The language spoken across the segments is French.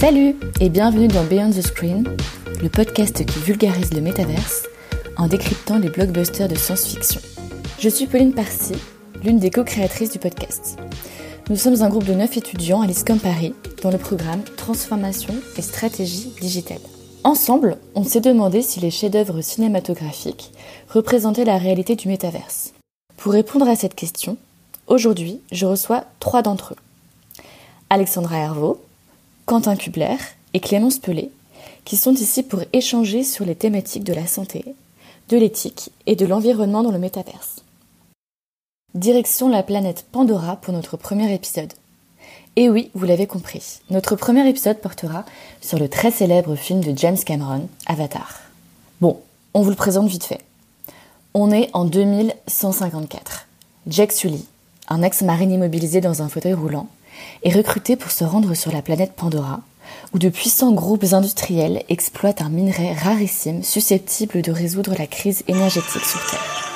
Salut et bienvenue dans Beyond the Screen, le podcast qui vulgarise le métaverse en décryptant les blockbusters de science-fiction. Je suis Pauline Parcy, l'une des co-créatrices du podcast. Nous sommes un groupe de 9 étudiants à l'ISCOM Paris dans le programme Transformation et stratégie digitale. Ensemble, on s'est demandé si les chefs-d'œuvre cinématographiques représentaient la réalité du métaverse. Pour répondre à cette question, aujourd'hui, je reçois trois d'entre eux. Alexandra Hervaux, Quentin Kubler et Clémence Pelé, qui sont ici pour échanger sur les thématiques de la santé, de l'éthique et de l'environnement dans le métaverse. Direction la planète Pandora pour notre premier épisode. Et oui, vous l'avez compris, notre premier épisode portera sur le très célèbre film de James Cameron, Avatar. Bon, on vous le présente vite fait. On est en 2154. Jack Sully, un ex-marine immobilisé dans un fauteuil roulant, est recruté pour se rendre sur la planète Pandora, où de puissants groupes industriels exploitent un minerai rarissime susceptible de résoudre la crise énergétique sur Terre.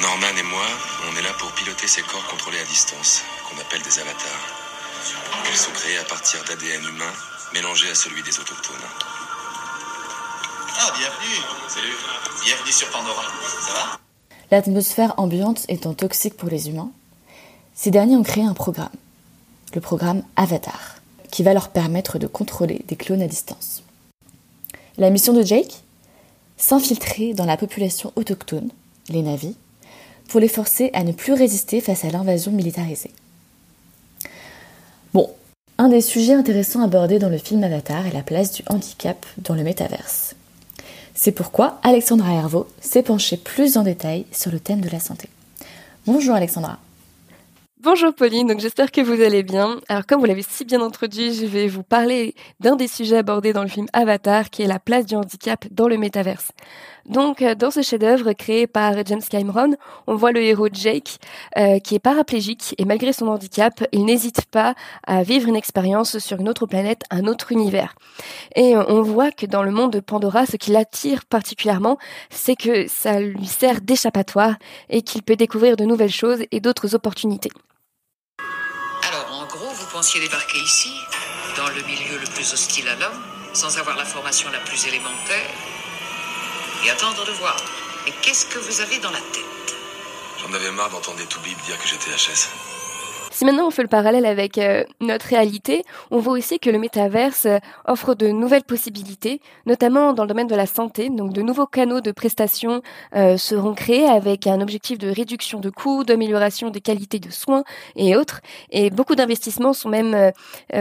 Norman et moi, on est là pour piloter ces corps contrôlés à distance, qu'on appelle des avatars. Ils sont créés à partir d'ADN humain, mélangé à celui des autochtones. Ah, bienvenue Salut Bienvenue sur Pandora, ça va? L'atmosphère ambiante étant toxique pour les humains, ces derniers ont créé un programme, le programme Avatar, qui va leur permettre de contrôler des clones à distance. La mission de Jake? S'infiltrer dans la population autochtone, les Navis, pour les forcer à ne plus résister face à l'invasion militarisée. Bon, un des sujets intéressants abordés dans le film Avatar est la place du handicap dans le métaverse. C'est pourquoi Alexandra Hervaux s'est penchée plus en détail sur le thème de la santé. Bonjour Alexandra. Bonjour Pauline, donc j'espère que vous allez bien. Alors comme vous l'avez si bien introduit, je vais vous parler d'un des sujets abordés dans le film Avatar, qui est la place du handicap dans le métaverse. Donc euh, dans ce chef-d'œuvre créé par James Cameron, on voit le héros Jake euh, qui est paraplégique et malgré son handicap, il n'hésite pas à vivre une expérience sur une autre planète, un autre univers. Et euh, on voit que dans le monde de Pandora, ce qui l'attire particulièrement, c'est que ça lui sert d'échappatoire et qu'il peut découvrir de nouvelles choses et d'autres opportunités pensiez débarquer ici, dans le milieu le plus hostile à l'homme, sans avoir la formation la plus élémentaire, et attendre de voir. Mais qu'est-ce que vous avez dans la tête? J'en avais marre d'entendre des toubibs dire que j'étais HS. Si maintenant on fait le parallèle avec euh, notre réalité, on voit aussi que le métaverse euh, offre de nouvelles possibilités, notamment dans le domaine de la santé. Donc de nouveaux canaux de prestations euh, seront créés avec un objectif de réduction de coûts, d'amélioration des qualités de soins et autres. Et beaucoup d'investissements sont même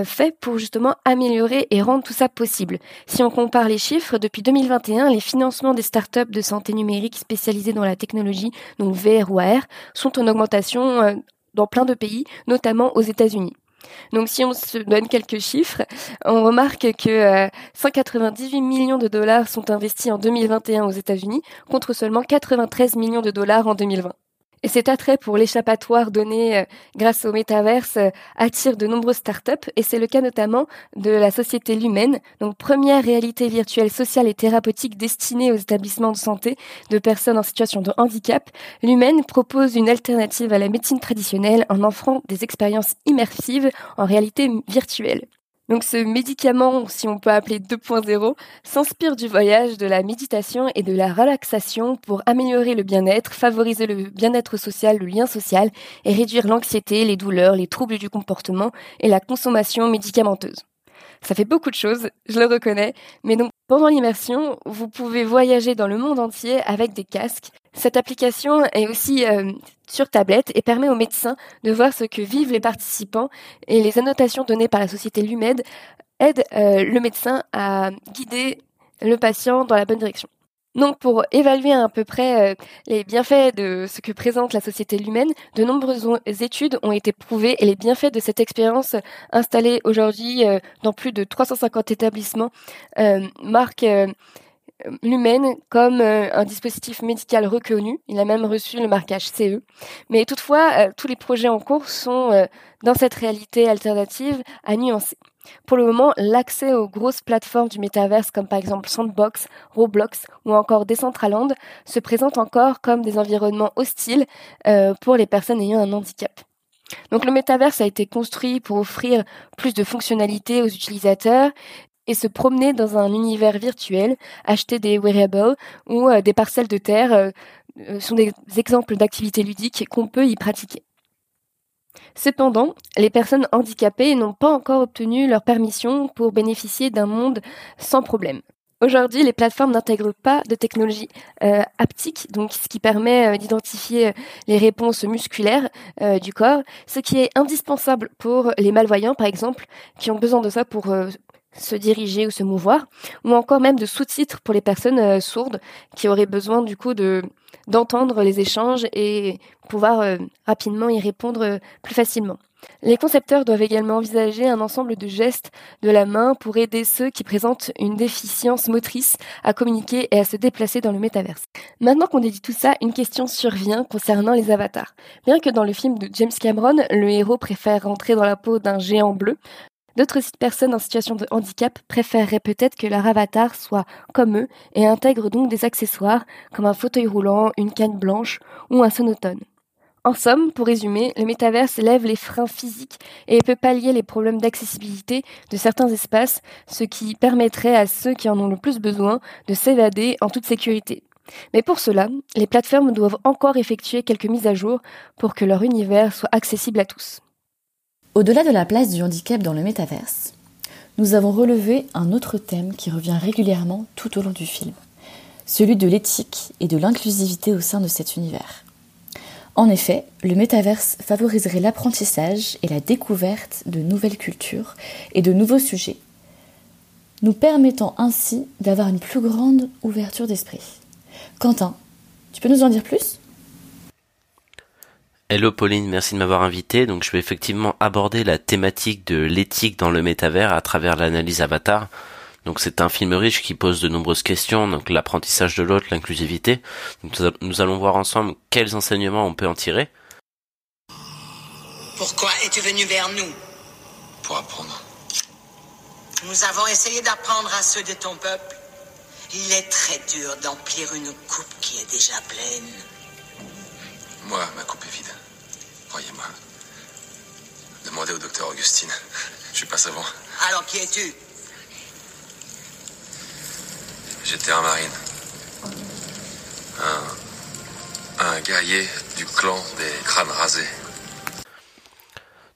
faits pour justement améliorer et rendre tout ça possible. Si on compare les chiffres, depuis 2021, les financements des startups de santé numérique spécialisées dans la technologie, donc VR ou AR, sont en augmentation dans plein de pays, notamment aux États-Unis. Donc si on se donne quelques chiffres, on remarque que 198 euh, millions de dollars sont investis en 2021 aux États-Unis contre seulement 93 millions de dollars en 2020. Et cet attrait pour l'échappatoire donné euh, grâce au métaverse euh, attire de nombreuses startups et c'est le cas notamment de la société Lumen, donc première réalité virtuelle sociale et thérapeutique destinée aux établissements de santé de personnes en situation de handicap. Lumen propose une alternative à la médecine traditionnelle en offrant des expériences immersives en réalité virtuelle. Donc ce médicament, si on peut appeler 2.0, s'inspire du voyage, de la méditation et de la relaxation pour améliorer le bien-être, favoriser le bien-être social, le lien social et réduire l'anxiété, les douleurs, les troubles du comportement et la consommation médicamenteuse. Ça fait beaucoup de choses, je le reconnais, mais donc pendant l'immersion, vous pouvez voyager dans le monde entier avec des casques. Cette application est aussi euh, sur tablette et permet aux médecins de voir ce que vivent les participants et les annotations données par la société Lumed aident euh, le médecin à guider le patient dans la bonne direction. Donc pour évaluer à peu près euh, les bienfaits de ce que présente la société humaine, de nombreuses études ont été prouvées et les bienfaits de cette expérience installée aujourd'hui euh, dans plus de 350 établissements euh, marquent l'humaine comme un dispositif médical reconnu. Il a même reçu le marquage CE. Mais toutefois, tous les projets en cours sont dans cette réalité alternative à nuancer. Pour le moment, l'accès aux grosses plateformes du métaverse comme par exemple Sandbox, Roblox ou encore Decentraland se présente encore comme des environnements hostiles euh, pour les personnes ayant un handicap. Donc le métaverse a été construit pour offrir plus de fonctionnalités aux utilisateurs et se promener dans un univers virtuel, acheter des wearables ou euh, des parcelles de terre euh, sont des exemples d'activités ludiques qu'on peut y pratiquer. Cependant, les personnes handicapées n'ont pas encore obtenu leur permission pour bénéficier d'un monde sans problème. Aujourd'hui, les plateformes n'intègrent pas de technologie euh, haptique, donc ce qui permet euh, d'identifier les réponses musculaires euh, du corps, ce qui est indispensable pour les malvoyants, par exemple, qui ont besoin de ça pour se diriger ou se mouvoir, ou encore même de sous-titres pour les personnes euh, sourdes qui auraient besoin du coup de d'entendre les échanges et pouvoir euh, rapidement y répondre euh, plus facilement. Les concepteurs doivent également envisager un ensemble de gestes de la main pour aider ceux qui présentent une déficience motrice à communiquer et à se déplacer dans le métaverse. Maintenant qu'on a dit tout ça, une question survient concernant les avatars. Bien que dans le film de James Cameron, le héros préfère rentrer dans la peau d'un géant bleu, D'autres personnes en situation de handicap préféreraient peut-être que leur avatar soit comme eux et intègre donc des accessoires comme un fauteuil roulant, une canne blanche ou un sonotone. En somme, pour résumer, le métaverse lève les freins physiques et peut pallier les problèmes d'accessibilité de certains espaces, ce qui permettrait à ceux qui en ont le plus besoin de s'évader en toute sécurité. Mais pour cela, les plateformes doivent encore effectuer quelques mises à jour pour que leur univers soit accessible à tous. Au-delà de la place du handicap dans le métaverse, nous avons relevé un autre thème qui revient régulièrement tout au long du film, celui de l'éthique et de l'inclusivité au sein de cet univers. En effet, le métaverse favoriserait l'apprentissage et la découverte de nouvelles cultures et de nouveaux sujets, nous permettant ainsi d'avoir une plus grande ouverture d'esprit. Quentin, tu peux nous en dire plus? Hello Pauline, merci de m'avoir invité. Donc je vais effectivement aborder la thématique de l'éthique dans le métavers à travers l'analyse Avatar. Donc c'est un film riche qui pose de nombreuses questions, donc l'apprentissage de l'autre, l'inclusivité. nous allons voir ensemble quels enseignements on peut en tirer. Pourquoi es-tu venu vers nous? Pour apprendre. Nous avons essayé d'apprendre à ceux de ton peuple. Il est très dur d'emplir une coupe qui est déjà pleine. Moi, ma coupe est vide. Croyez-moi. Demandez au docteur Augustine. Je suis pas savant. Alors qui es-tu? J'étais un marine. Un. Un guerrier du clan des crânes rasés.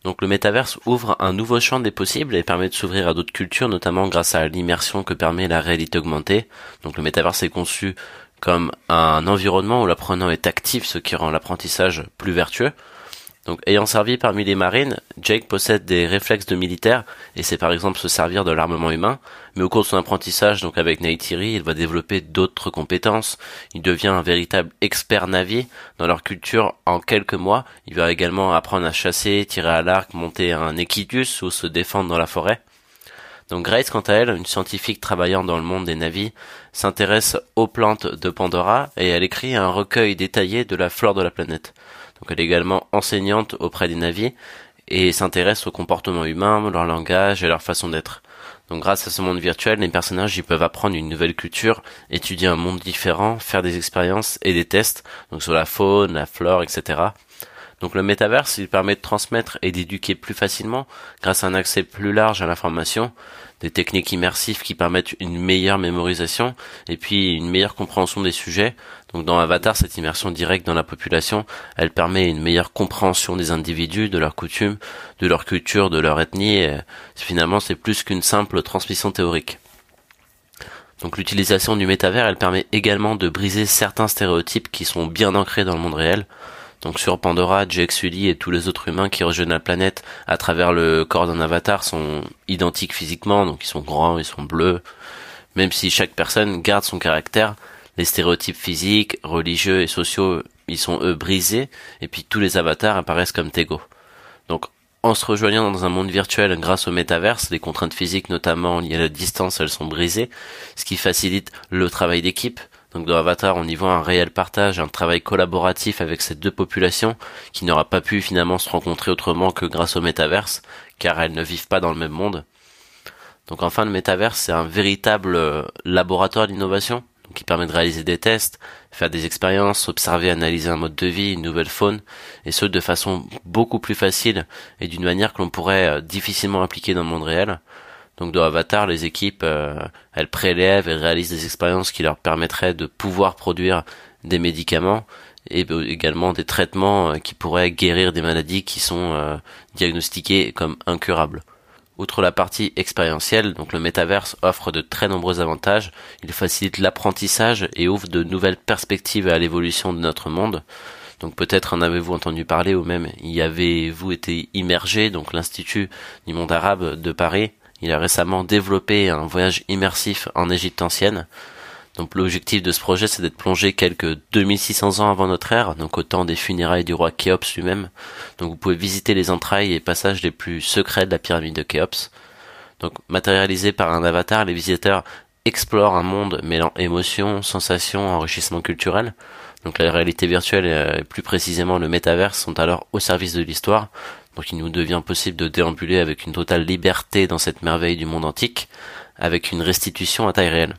Donc le métaverse ouvre un nouveau champ des possibles et permet de s'ouvrir à d'autres cultures, notamment grâce à l'immersion que permet la réalité augmentée. Donc le métaverse est conçu comme un environnement où l'apprenant est actif, ce qui rend l'apprentissage plus vertueux. Donc, ayant servi parmi les marines, Jake possède des réflexes de militaire et sait par exemple se servir de l'armement humain. Mais au cours de son apprentissage, donc avec Neytiri, il va développer d'autres compétences. Il devient un véritable expert navi dans leur culture en quelques mois. Il va également apprendre à chasser, tirer à l'arc, monter un équitus ou se défendre dans la forêt. Donc Grace, quant à elle, une scientifique travaillant dans le monde des navis, s'intéresse aux plantes de Pandora et elle écrit un recueil détaillé de la flore de la planète. Donc elle est également enseignante auprès des navis et s'intéresse au comportement humain, leur langage et leur façon d'être. Donc grâce à ce monde virtuel, les personnages y peuvent apprendre une nouvelle culture, étudier un monde différent, faire des expériences et des tests, donc sur la faune, la flore, etc. Donc le métaverse, il permet de transmettre et d'éduquer plus facilement grâce à un accès plus large à l'information, des techniques immersives qui permettent une meilleure mémorisation et puis une meilleure compréhension des sujets. Donc dans Avatar, cette immersion directe dans la population, elle permet une meilleure compréhension des individus, de leurs coutumes, de leur culture, de leur ethnie. Et finalement, c'est plus qu'une simple transmission théorique. Donc l'utilisation du métavers, elle permet également de briser certains stéréotypes qui sont bien ancrés dans le monde réel. Donc sur Pandora, Jake Sully et tous les autres humains qui rejoignent la planète à travers le corps d'un avatar sont identiques physiquement, donc ils sont grands, ils sont bleus. Même si chaque personne garde son caractère, les stéréotypes physiques, religieux et sociaux, ils sont eux brisés, et puis tous les avatars apparaissent comme égaux. Donc en se rejoignant dans un monde virtuel grâce au métaverse, les contraintes physiques notamment liées à la distance, elles sont brisées, ce qui facilite le travail d'équipe, donc dans Avatar, on y voit un réel partage, un travail collaboratif avec ces deux populations qui n'aura pas pu finalement se rencontrer autrement que grâce au métaverse, car elles ne vivent pas dans le même monde. Donc enfin, le métaverse, c'est un véritable euh, laboratoire d'innovation. qui permet de réaliser des tests, faire des expériences, observer, analyser un mode de vie, une nouvelle faune, et ce de façon beaucoup plus facile et d'une manière que l'on pourrait euh, difficilement appliquer dans le monde réel. Donc dans Avatar, les équipes, euh, elles prélèvent et réalisent des expériences qui leur permettraient de pouvoir produire des médicaments et également des traitements euh, qui pourraient guérir des maladies qui sont diagnostiquées comme incurables. Outre la partie expérientielle, donc le métaverse offre de très nombreux avantages. Il facilite l'apprentissage et ouvre de nouvelles perspectives à l'évolution de notre monde. Donc peut-être en avez-vous entendu parler ou même y avez-vous été immergé. Donc l'Institut du monde arabe de Paris, il a récemment développé un voyage immersif en Égypte ancienne donc l'objectif de ce projet, c'est d'être plongé quelques 2600 ans avant notre ère, donc au temps des funérailles du roi Khéops lui-même. Donc vous pouvez visiter les entrailles et passages les plus secrets de la pyramide de Khéops. Donc matérialisé par un avatar, les visiteurs explorent un monde mêlant émotions, sensations, enrichissement culturel. Donc la réalité virtuelle et plus précisément le métaverse sont alors au service de l'histoire. Donc il nous devient possible de déambuler avec une totale liberté dans cette merveille du monde antique, avec une restitution à taille réelle.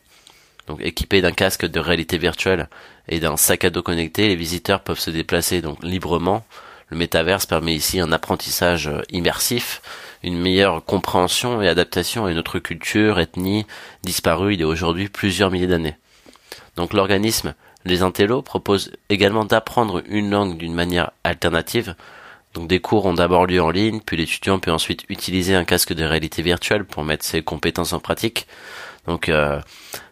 Donc équipés d'un casque de réalité virtuelle et d'un sac à dos connecté, les visiteurs peuvent se déplacer donc librement. Le métaverse permet ici un apprentissage euh, immersif, une meilleure compréhension et adaptation à une autre culture, ethnie, disparue il y a aujourd'hui plusieurs milliers d'années. Donc l'organisme Les Intellos propose également d'apprendre une langue d'une manière alternative. Donc des cours ont d'abord lieu en ligne, puis l'étudiant peut ensuite utiliser un casque de réalité virtuelle pour mettre ses compétences en pratique. Donc euh,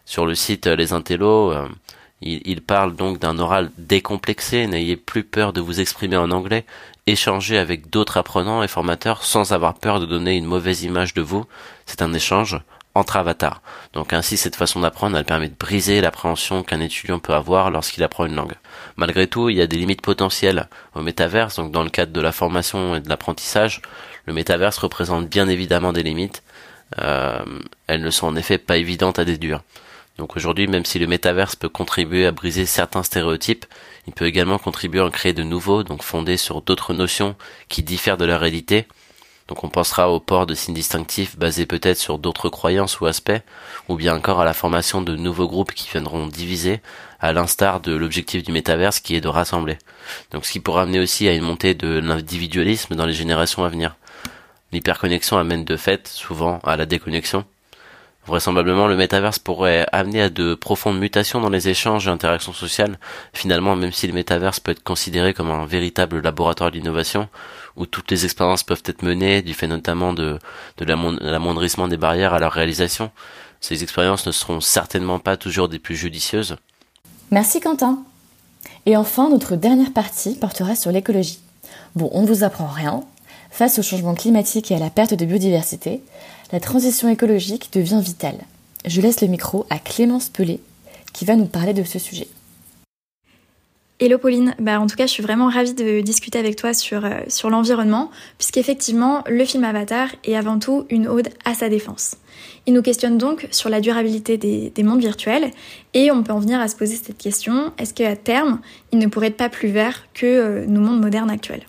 sur le site euh, Les Intellos, euh, il, parle donc d'un oral décomplexé, n'ayez plus peur de vous exprimer en anglais, échanger avec d'autres apprenants et formateurs sans avoir peur de donner une mauvaise image de vous, c'est un échange entre avatars. Donc ainsi cette façon d'apprendre, elle permet de briser l'appréhension qu'un étudiant peut avoir lorsqu'il apprend une langue. Malgré tout, il y a des limites potentielles au métaverse, donc dans le cadre de la formation et de l'apprentissage, le métaverse représente bien évidemment des limites, euh, elles ne sont en effet pas évidentes à déduire. Donc aujourd'hui, même si le métaverse peut contribuer à briser certains stéréotypes, il peut également contribuer à en créer de nouveaux, donc fondés sur d'autres notions qui diffèrent de la réalité. Donc on pensera au port de signes distinctifs basés peut-être sur d'autres croyances ou aspects, ou bien encore à la formation de nouveaux groupes qui viendront diviser, à l'instar de l'objectif du métaverse qui est de rassembler. Donc ce qui pourra amener aussi à une montée de l'individualisme dans les générations à venir. L'hyperconnexion amène de fait souvent à la déconnexion. Vraisemblablement, le métaverse pourrait amener à de profondes mutations dans les échanges et interactions sociales. Finalement, même si le métaverse peut être considéré comme un véritable laboratoire d'innovation, où toutes les expériences peuvent être menées, du fait notamment de, de l'amoindrissement des barrières à leur réalisation, ces expériences ne seront certainement pas toujours des plus judicieuses. Merci Quentin. Et enfin, notre dernière partie portera sur l'écologie. Bon, on ne vous apprend rien, Face au changement climatique et à la perte de biodiversité, la transition écologique devient vitale. Je laisse le micro à Clémence Pelé qui va nous parler de ce sujet. Hello Pauline, bah en tout cas je suis vraiment ravie de discuter avec toi sur, euh, sur l'environnement, puisqu'effectivement le film Avatar est avant tout une ode à sa défense. Il nous questionne donc sur la durabilité des, des mondes virtuels, et on peut en venir à se poser cette question, est-ce qu'à terme il ne pourrait être pas plus vert que euh, nos mondes modernes actuels?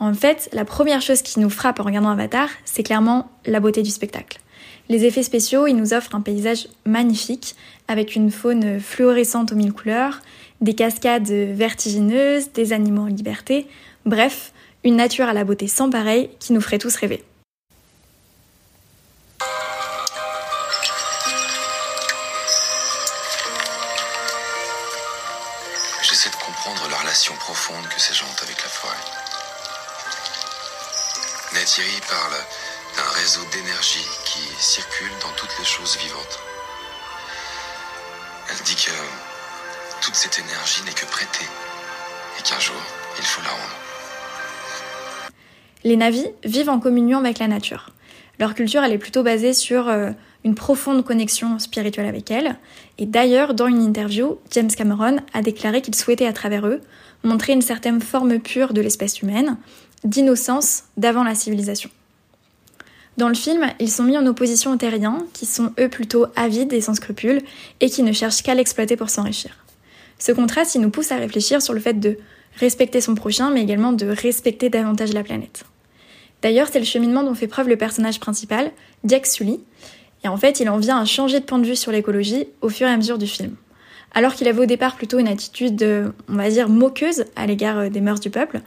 En fait, la première chose qui nous frappe en regardant Avatar, c'est clairement la beauté du spectacle. Les effets spéciaux, ils nous offrent un paysage magnifique, avec une faune fluorescente aux mille couleurs, des cascades vertigineuses, des animaux en liberté, bref, une nature à la beauté sans pareil qui nous ferait tous rêver. J'essaie de comprendre la relation profonde que ces gens ont forêt. Thierry parle d'un réseau d'énergie qui circule dans toutes les choses vivantes. Elle dit que toute cette énergie n'est que prêtée et qu'un jour, il faut la rendre. Les Navis vivent en communion avec la nature. Leur culture, elle est plutôt basée sur euh, une profonde connexion spirituelle avec elle. Et d'ailleurs, dans une interview, James Cameron a déclaré qu'il souhaitait à travers eux montrer une certaine forme pure de l'espèce humaine, d'innocence d'avant la civilisation. Dans le film, ils sont mis en opposition aux terriens, qui sont eux plutôt avides et sans scrupules, et qui ne cherchent qu'à l'exploiter pour s'enrichir. Ce contraste, il nous pousse à réfléchir sur le fait de respecter son prochain, mais également de respecter davantage la planète. D'ailleurs, c'est le cheminement dont fait preuve le personnage principal, Jack Sully, et en fait, il en vient à changer de point de vue sur l'écologie au fur et à mesure du film. Alors qu'il avait au départ plutôt une attitude, on va dire, moqueuse à l'égard des mœurs du peuple,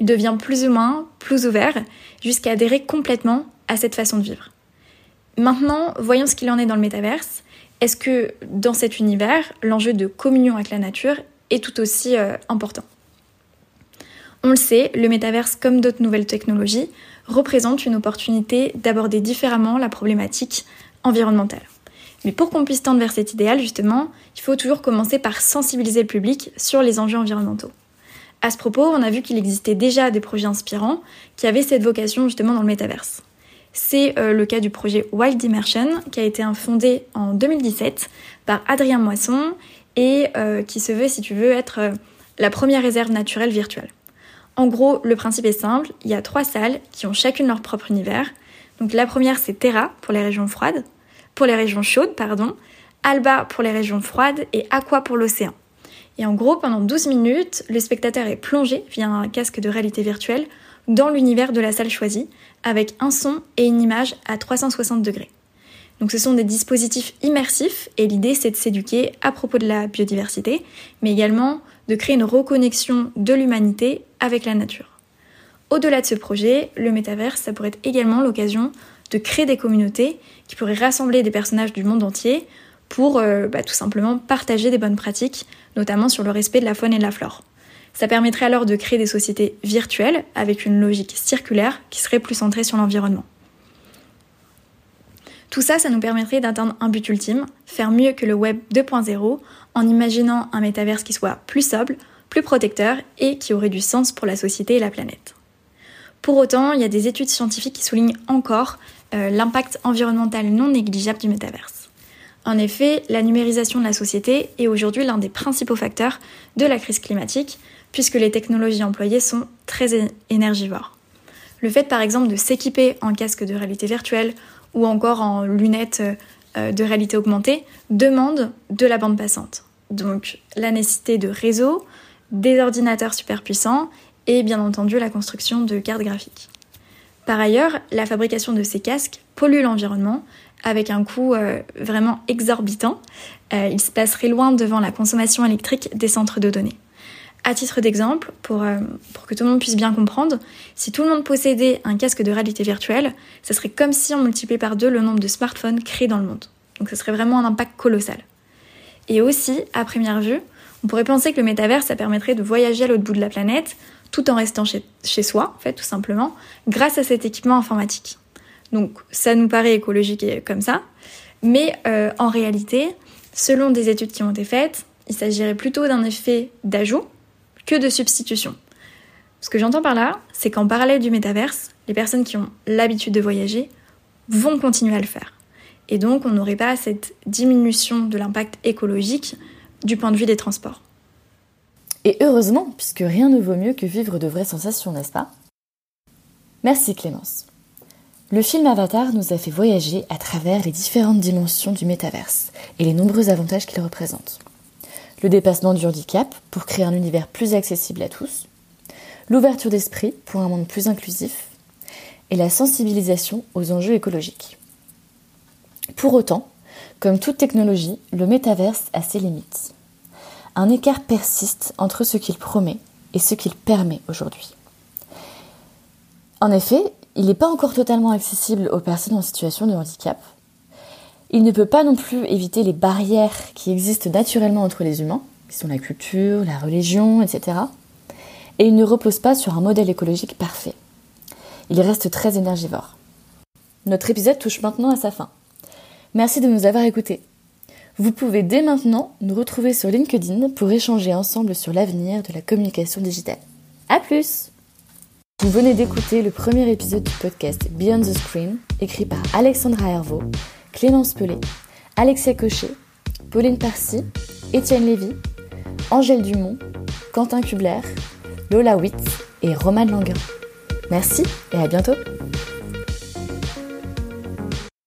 il devient plus ou moins plus ouvert jusqu'à adhérer complètement à cette façon de vivre. Maintenant, voyons ce qu'il en est dans le métaverse. Est-ce que dans cet univers, l'enjeu de communion avec la nature est tout aussi euh, important? On le sait, le métaverse, comme d'autres nouvelles technologies, représente une opportunité d'aborder différemment la problématique environnementale. Mais pour qu'on puisse tendre vers cet idéal, justement, il faut toujours commencer par sensibiliser le public sur les enjeux environnementaux. À ce propos, on a vu qu'il existait déjà des projets inspirants qui avaient cette vocation justement dans le métaverse. C'est euh, le cas du projet Wild Immersion qui a été fondé en 2017 par Adrien Moisson et euh, qui se veut, si tu veux, être euh, la première réserve naturelle virtuelle. En gros, le principe est simple, il y a trois salles qui ont chacune leur propre univers. Donc la première c'est Terra pour les régions froides, pour les régions chaudes, pardon, Alba pour les régions froides et Aqua pour l'océan. Et en gros, pendant 12 minutes, le spectateur est plongé via un casque de réalité virtuelle dans l'univers de la salle choisie, avec un son et une image à 360 degrés. Donc ce sont des dispositifs immersifs et l'idée c'est de s'éduquer à propos de la biodiversité, mais également de créer une reconnexion de l'humanité avec la nature. Au-delà de ce projet, le métaverse, ça pourrait être également l'occasion de créer des communautés qui pourraient rassembler des personnages du monde entier pour euh, bah, tout simplement partager des bonnes pratiques, notamment sur le respect de la faune et de la flore. Ça permettrait alors de créer des sociétés virtuelles avec une logique circulaire qui serait plus centrée sur l'environnement. Tout ça, ça nous permettrait d'atteindre un but ultime, faire mieux que le Web 2.0 en imaginant un métaverse qui soit plus sobre, plus protecteur et qui aurait du sens pour la société et la planète. Pour autant, il y a des études scientifiques qui soulignent encore euh, l'impact environnemental non négligeable du métaverse. En effet, la numérisation de la société est aujourd'hui l'un des principaux facteurs de la crise climatique, puisque les technologies employées sont très énergivores. Le fait par exemple de s'équiper en casque de réalité virtuelle ou encore en lunettes euh, de réalité augmentée demande de la bande passante. Donc la nécessité de réseaux, des ordinateurs super puissants et bien entendu la construction de cartes graphiques. Par ailleurs, la fabrication de ces casques pollue l'environnement avec un coût euh, vraiment exorbitant. Euh, il se passerait loin devant la consommation électrique des centres de données. À titre d'exemple, pour, euh, pour, que tout le monde puisse bien comprendre, si tout le monde possédait un casque de réalité virtuelle, ce serait comme si on multipliait par deux le nombre de smartphones créés dans le monde. Donc ce serait vraiment un impact colossal. Et aussi, à première vue, on pourrait penser que le métavers, ça permettrait de voyager à l'autre bout de la planète, tout en restant chez, chez soi, en fait, tout simplement, grâce à cet équipement informatique. Donc ça nous paraît écologique comme ça. Mais euh, en réalité, selon des études qui ont été faites, il s'agirait plutôt d'un effet d'ajout que de substitution. Ce que j'entends par là, c'est qu'en parallèle du métaverse, les personnes qui ont l'habitude de voyager vont continuer à le faire. Et donc on n'aurait pas cette diminution de l'impact écologique du point de vue des transports. Et heureusement, puisque rien ne vaut mieux que vivre de vraies sensations, n'est-ce pas? Merci Clémence. Le film Avatar nous a fait voyager à travers les différentes dimensions du métaverse et les nombreux avantages qu'il représente. Le dépassement du handicap pour créer un univers plus accessible à tous, l'ouverture d'esprit pour un monde plus inclusif et la sensibilisation aux enjeux écologiques. Pour autant, comme toute technologie, le métaverse a ses limites. Un écart persiste entre ce qu'il promet et ce qu'il permet aujourd'hui. En effet, il n'est pas encore totalement accessible aux personnes en situation de handicap. Il ne peut pas non plus éviter les barrières qui existent naturellement entre les humains, qui sont la culture, la religion, etc. Et il ne repose pas sur un modèle écologique parfait. Il reste très énergivore. Notre épisode touche maintenant à sa fin. Merci de nous avoir écoutés. Vous pouvez dès maintenant nous retrouver sur LinkedIn pour échanger ensemble sur l'avenir de la communication digitale. A plus! Vous venez d'écouter le premier épisode du podcast Beyond the Screen, écrit par Alexandra Hervaux, Clémence Pelé, Alexia Cochet, Pauline Parcy, Étienne Lévy, Angèle Dumont, Quentin Kubler, Lola Witt et Romane Languin. Merci et à bientôt